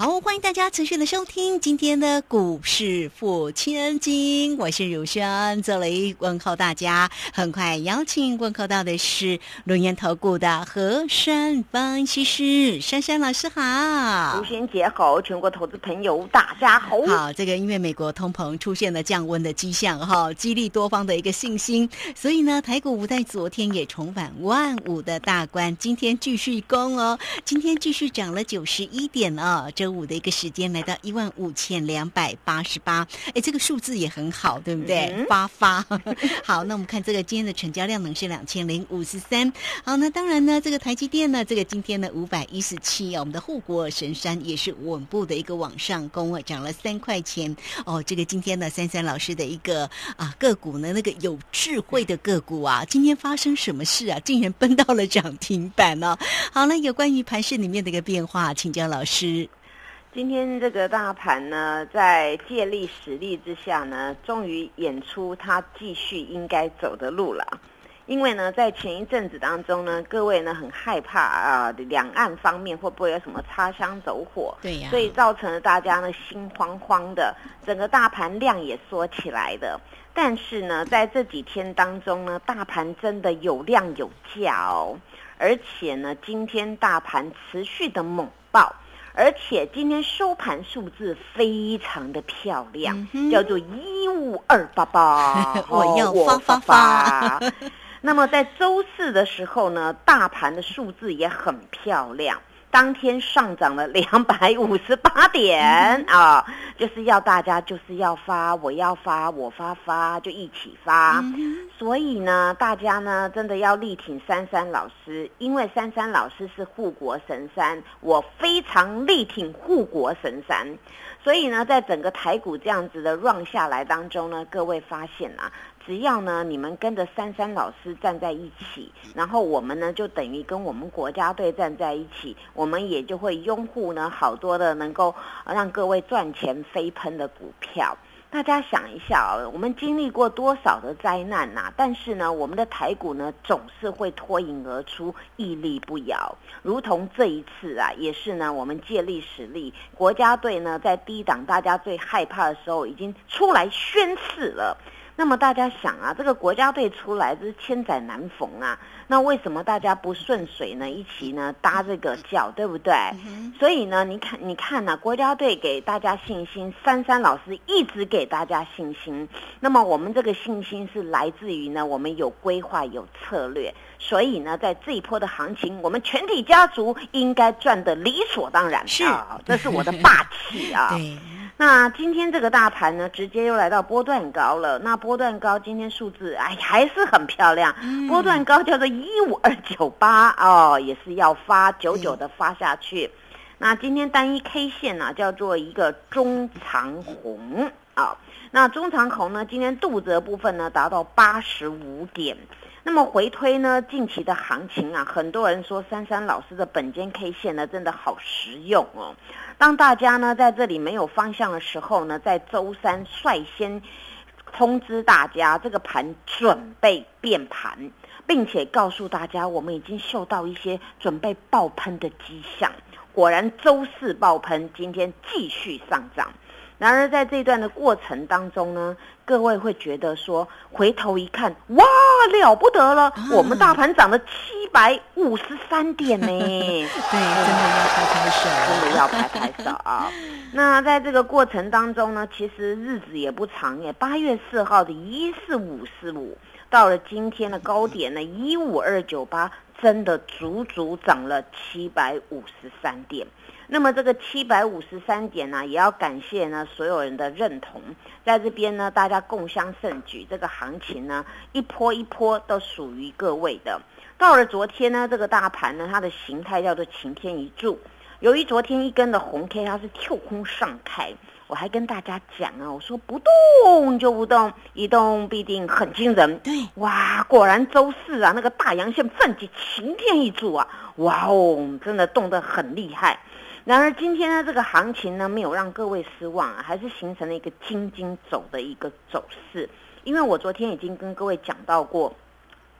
好，欢迎大家持续的收听今天的股市付千金，我是如轩，这里问候大家。很快邀请问候到的是轮研投顾的何山分析师珊珊老师好，如轩姐好，全国投资朋友大家好。好，这个因为美国通膨出现了降温的迹象哈，激励多方的一个信心，所以呢，台股在昨天也重返万五的大关，今天继续攻哦，今天继续涨了九十一点哦，这。五的一个时间来到一万五千两百八十八，哎，这个数字也很好，对不对？发发 好，那我们看这个今天的成交量呢是两千零五十三。好，那当然呢，这个台积电呢，这个今天呢五百一十七啊，我们的护国神山也是稳步的一个往上攻啊，涨了三块钱哦。这个今天呢，三三老师的一个啊个股呢，那个有智慧的个股啊，今天发生什么事啊？竟然奔到了涨停板呢？好了，有关于盘市里面的一个变化，请教老师。今天这个大盘呢，在借力使力之下呢，终于演出它继续应该走的路了。因为呢，在前一阵子当中呢，各位呢很害怕啊，两岸方面会不会有什么擦枪走火？对呀。所以造成了大家呢心慌慌的，整个大盘量也缩起来的。但是呢，在这几天当中呢，大盘真的有量有价哦，而且呢，今天大盘持续的猛爆。而且今天收盘数字非常的漂亮，叫做一五二八八，我要发发发。那么在周四的时候呢，大盘的数字也很漂亮。当天上涨了两百五十八点啊，就是要大家就是要发，我要发，我发发就一起发。所以呢，大家呢真的要力挺珊珊老师，因为珊珊老师是护国神山，我非常力挺护国神山。所以呢，在整个台股这样子的 run 下来当中呢，各位发现啊。只要呢，你们跟着珊珊老师站在一起，然后我们呢就等于跟我们国家队站在一起，我们也就会拥护呢好多的能够让各位赚钱飞喷的股票。大家想一下啊，我们经历过多少的灾难呐？但是呢，我们的台股呢总是会脱颖而出，屹立不摇。如同这一次啊，也是呢，我们借力使力，国家队呢在低档大家最害怕的时候，已经出来宣誓了。那么大家想啊，这个国家队出来这是千载难逢啊，那为什么大家不顺水呢？一起呢搭这个轿，对不对？所以呢，你看，你看呢，国家队给大家信心，珊珊老师一直给大家信心。那么我们这个信心是来自于呢，我们有规划、有策略。所以呢，在这一波的行情，我们全体家族应该赚得理所当然。是啊，这是我的霸气啊。对。那今天这个大盘呢，直接又来到波段高了。那波段高今天数字哎还是很漂亮，波段高叫做一五二九八哦，也是要发久久的发下去。那今天单一 K 线呢，叫做一个中长红啊。那中长红呢，今天肚子的部分呢达到八十五点。那么回推呢，近期的行情啊，很多人说珊珊老师的本间 K 线呢真的好实用哦。当大家呢在这里没有方向的时候呢，在周三率先通知大家，这个盘准备变盘，并且告诉大家，我们已经嗅到一些准备爆喷的迹象。果然，周四爆喷，今天继续上涨。然而，在这段的过程当中呢，各位会觉得说，回头一看，哇，了不得了，我们大盘涨了七百五十三点呢。对，真的要拍拍手，真的要拍拍手啊。那在这个过程当中呢，其实日子也不长耶，八月四号的一四五四五，到了今天的高点呢，一五二九八，真的足足涨了七百五十三点。那么这个七百五十三点呢，也要感谢呢所有人的认同，在这边呢，大家共襄盛举，这个行情呢一波一波都属于各位的。到了昨天呢，这个大盘呢，它的形态叫做晴天一柱。由于昨天一根的红 K 它是跳空上开，我还跟大家讲啊，我说不动就不动，一动必定很惊人。对，哇，果然周四啊，那个大阳线奋起，晴天一柱啊，哇哦，真的动得很厉害。然而今天呢，这个行情呢，没有让各位失望啊，还是形成了一个金金走的一个走势。因为我昨天已经跟各位讲到过。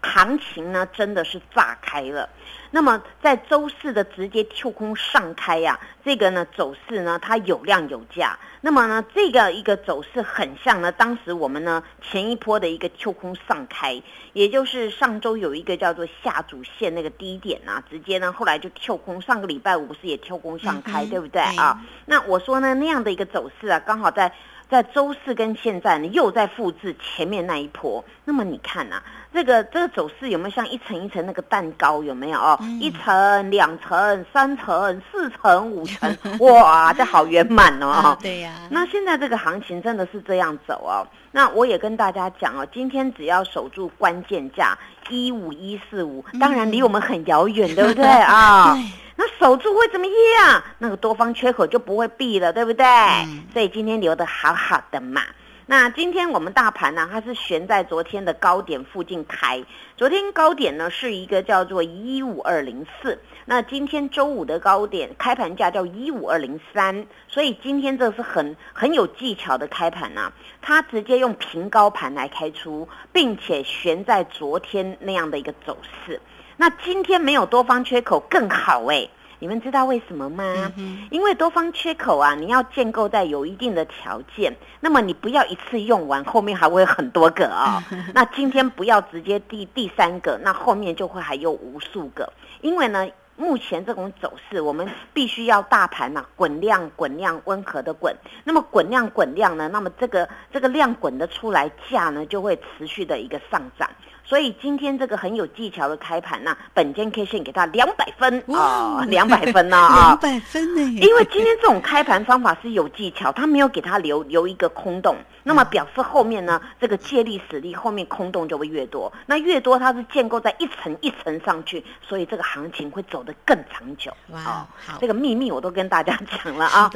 行情呢，真的是炸开了。那么在周四的直接跳空上开呀，这个呢走势呢，它有量有价。那么呢，这个一个走势很像呢，当时我们呢前一波的一个跳空上开，也就是上周有一个叫做下主线那个低点啊，直接呢后来就跳空。上个礼拜五不是也跳空上开，对不对啊？那我说呢，那样的一个走势啊，刚好在。在周四跟现在呢，又在复制前面那一波。那么你看呐，这个这个走势有没有像一层一层那个蛋糕？有没有哦？一层、两层、三层、四层、五层，哇，这好圆满哦！对呀。那现在这个行情真的是这样走哦。那我也跟大家讲哦，今天只要守住关键价一五一四五，当然离我们很遥远，对不对 啊？那守住会怎么样？那个多方缺口就不会闭了，对不对？所以今天留的好好的嘛。那今天我们大盘呢，它是悬在昨天的高点附近开。昨天高点呢是一个叫做一五二零四，那今天周五的高点开盘价叫一五二零三，所以今天这是很很有技巧的开盘呐。它直接用平高盘来开出，并且悬在昨天那样的一个走势。那今天没有多方缺口更好哎，你们知道为什么吗？因为多方缺口啊，你要建构在有一定的条件，那么你不要一次用完，后面还会很多个啊。那今天不要直接第第三个，那后面就会还有无数个。因为呢，目前这种走势，我们必须要大盘呐滚量滚量温和的滚，那么滚量滚量呢，那么这个这个量滚的出来，价呢就会持续的一个上涨。所以今天这个很有技巧的开盘呐，本间 K 线给它两百分啊，两百分呐啊，两百分呢。因为今天这种开盘方法是有技巧，它没有给它留留一个空洞，那么表示后面呢，这个借力使力，后面空洞就会越多。那越多，它是建构在一层一层上去，所以这个行情会走得更长久。哇，好，这个秘密我都跟大家讲了啊。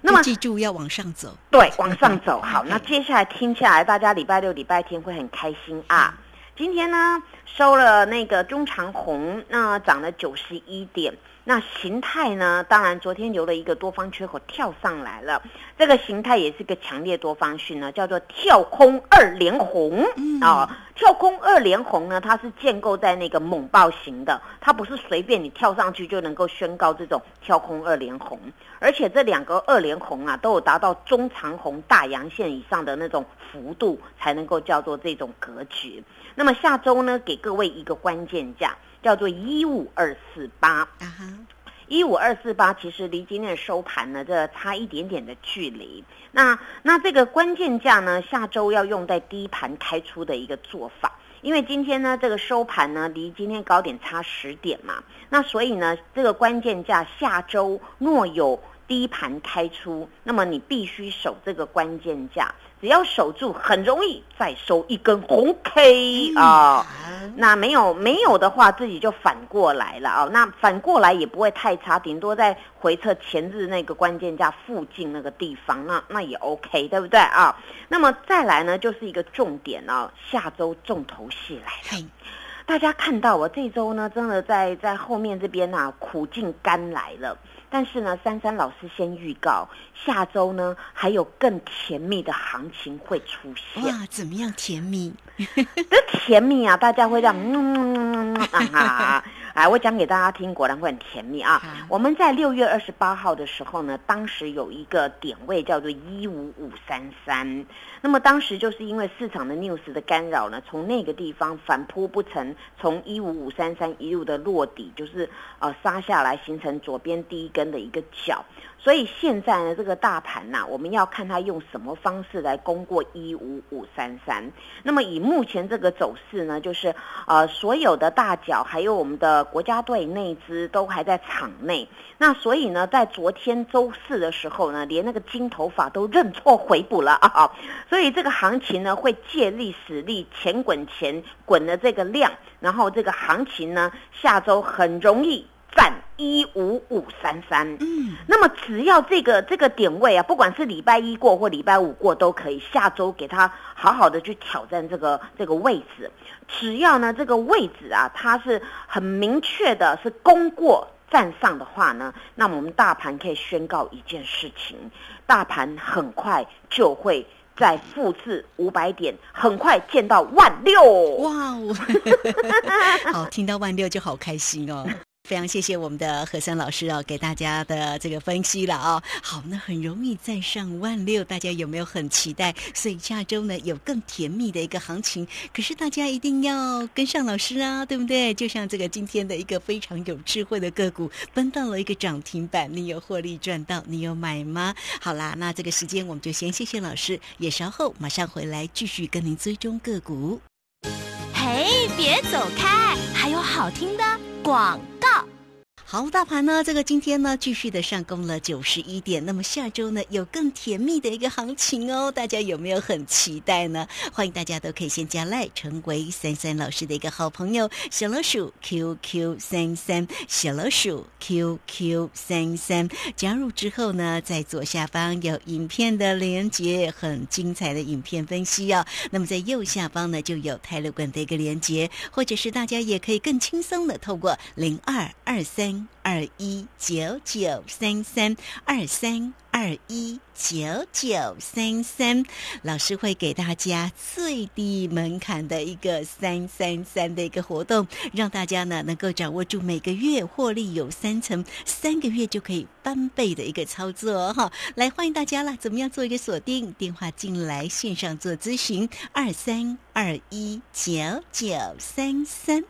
那么记住要往上走，对，往上走。好，那接下来听下来，大家礼拜六、礼拜天会很开心啊。今天呢收了那个中长红，那涨了九十一点。那形态呢，当然昨天留了一个多方缺口跳上来了，这个形态也是个强烈多方讯呢，叫做跳空二连红啊。跳空二连红呢，它是建构在那个猛爆型的，它不是随便你跳上去就能够宣告这种跳空二连红，而且这两个二连红啊，都有达到中长红大阳线以上的那种幅度，才能够叫做这种格局。那么下周呢，给各位一个关键价，叫做一五二四八。啊哈一五二四八其实离今天的收盘呢，这差一点点的距离。那那这个关键价呢，下周要用在低盘开出的一个做法，因为今天呢，这个收盘呢，离今天高点差十点嘛。那所以呢，这个关键价下周若有低盘开出，那么你必须守这个关键价。只要守住，很容易再收一根红 K 啊！那没有没有的话，自己就反过来了啊！那反过来也不会太差，顶多在回测前日那个关键价附近那个地方，那那也 OK，对不对啊？那么再来呢，就是一个重点哦，下周重头戏来了。大家看到我这周呢，真的在在后面这边呐，苦尽甘来了。但是呢，珊珊老师先预告，下周呢还有更甜蜜的行情会出现。哇，怎么样甜蜜？这甜蜜啊，大家会让嗯嗯嗯啊。来，我讲给大家听，果然会很甜蜜啊！我们在六月二十八号的时候呢，当时有一个点位叫做一五五三三，那么当时就是因为市场的 news 的干扰呢，从那个地方反扑不成，从一五五三三一路的落底，就是呃杀下来，形成左边第一根的一个角。所以现在呢，这个大盘呐，我们要看它用什么方式来攻过一五五三三。那么以目前这个走势呢，就是呃所有的大脚还有我们的国家队内资都还在场内。那所以呢，在昨天周四的时候呢，连那个金头发都认错回补了啊。所以这个行情呢，会借力使力，钱滚钱滚的这个量，然后这个行情呢，下周很容易。站一五五三三。嗯，那么只要这个这个点位啊，不管是礼拜一过或礼拜五过都可以，下周给它好好的去挑战这个这个位置。只要呢这个位置啊，它是很明确的是攻过站上的话呢，那么我们大盘可以宣告一件事情，大盘很快就会。再复制五百点，很快见到万六。哇哦，好，听到万六就好开心哦。非常谢谢我们的何山老师哦，给大家的这个分析了啊。好，那很容易再上万六，大家有没有很期待？所以下周呢有更甜蜜的一个行情，可是大家一定要跟上老师啊，对不对？就像这个今天的一个非常有智慧的个股，奔到了一个涨停板，你有获利赚到？你有买吗？好啦，那这个时间我们就先谢谢老师，也稍后马上回来继续跟您追踪个股。嘿，别走开，还有好听的广。好，大盘呢，这个今天呢继续的上攻了九十一点，那么下周呢有更甜蜜的一个行情哦，大家有没有很期待呢？欢迎大家都可以先加赖，成为三三老师的一个好朋友，小老鼠 QQ 三三，小老鼠 QQ 三三，加入之后呢，在左下方有影片的连接，很精彩的影片分析哦。那么在右下方呢就有泰勒管的一个连接，或者是大家也可以更轻松的透过零二二三。二一九九三三二三二一九九三三，老师会给大家最低门槛的一个三三三的一个活动，让大家呢能够掌握住每个月获利有三成，三个月就可以翻倍的一个操作哈。来欢迎大家了，怎么样做一个锁定？电话进来线上做咨询，二三二一九九三三。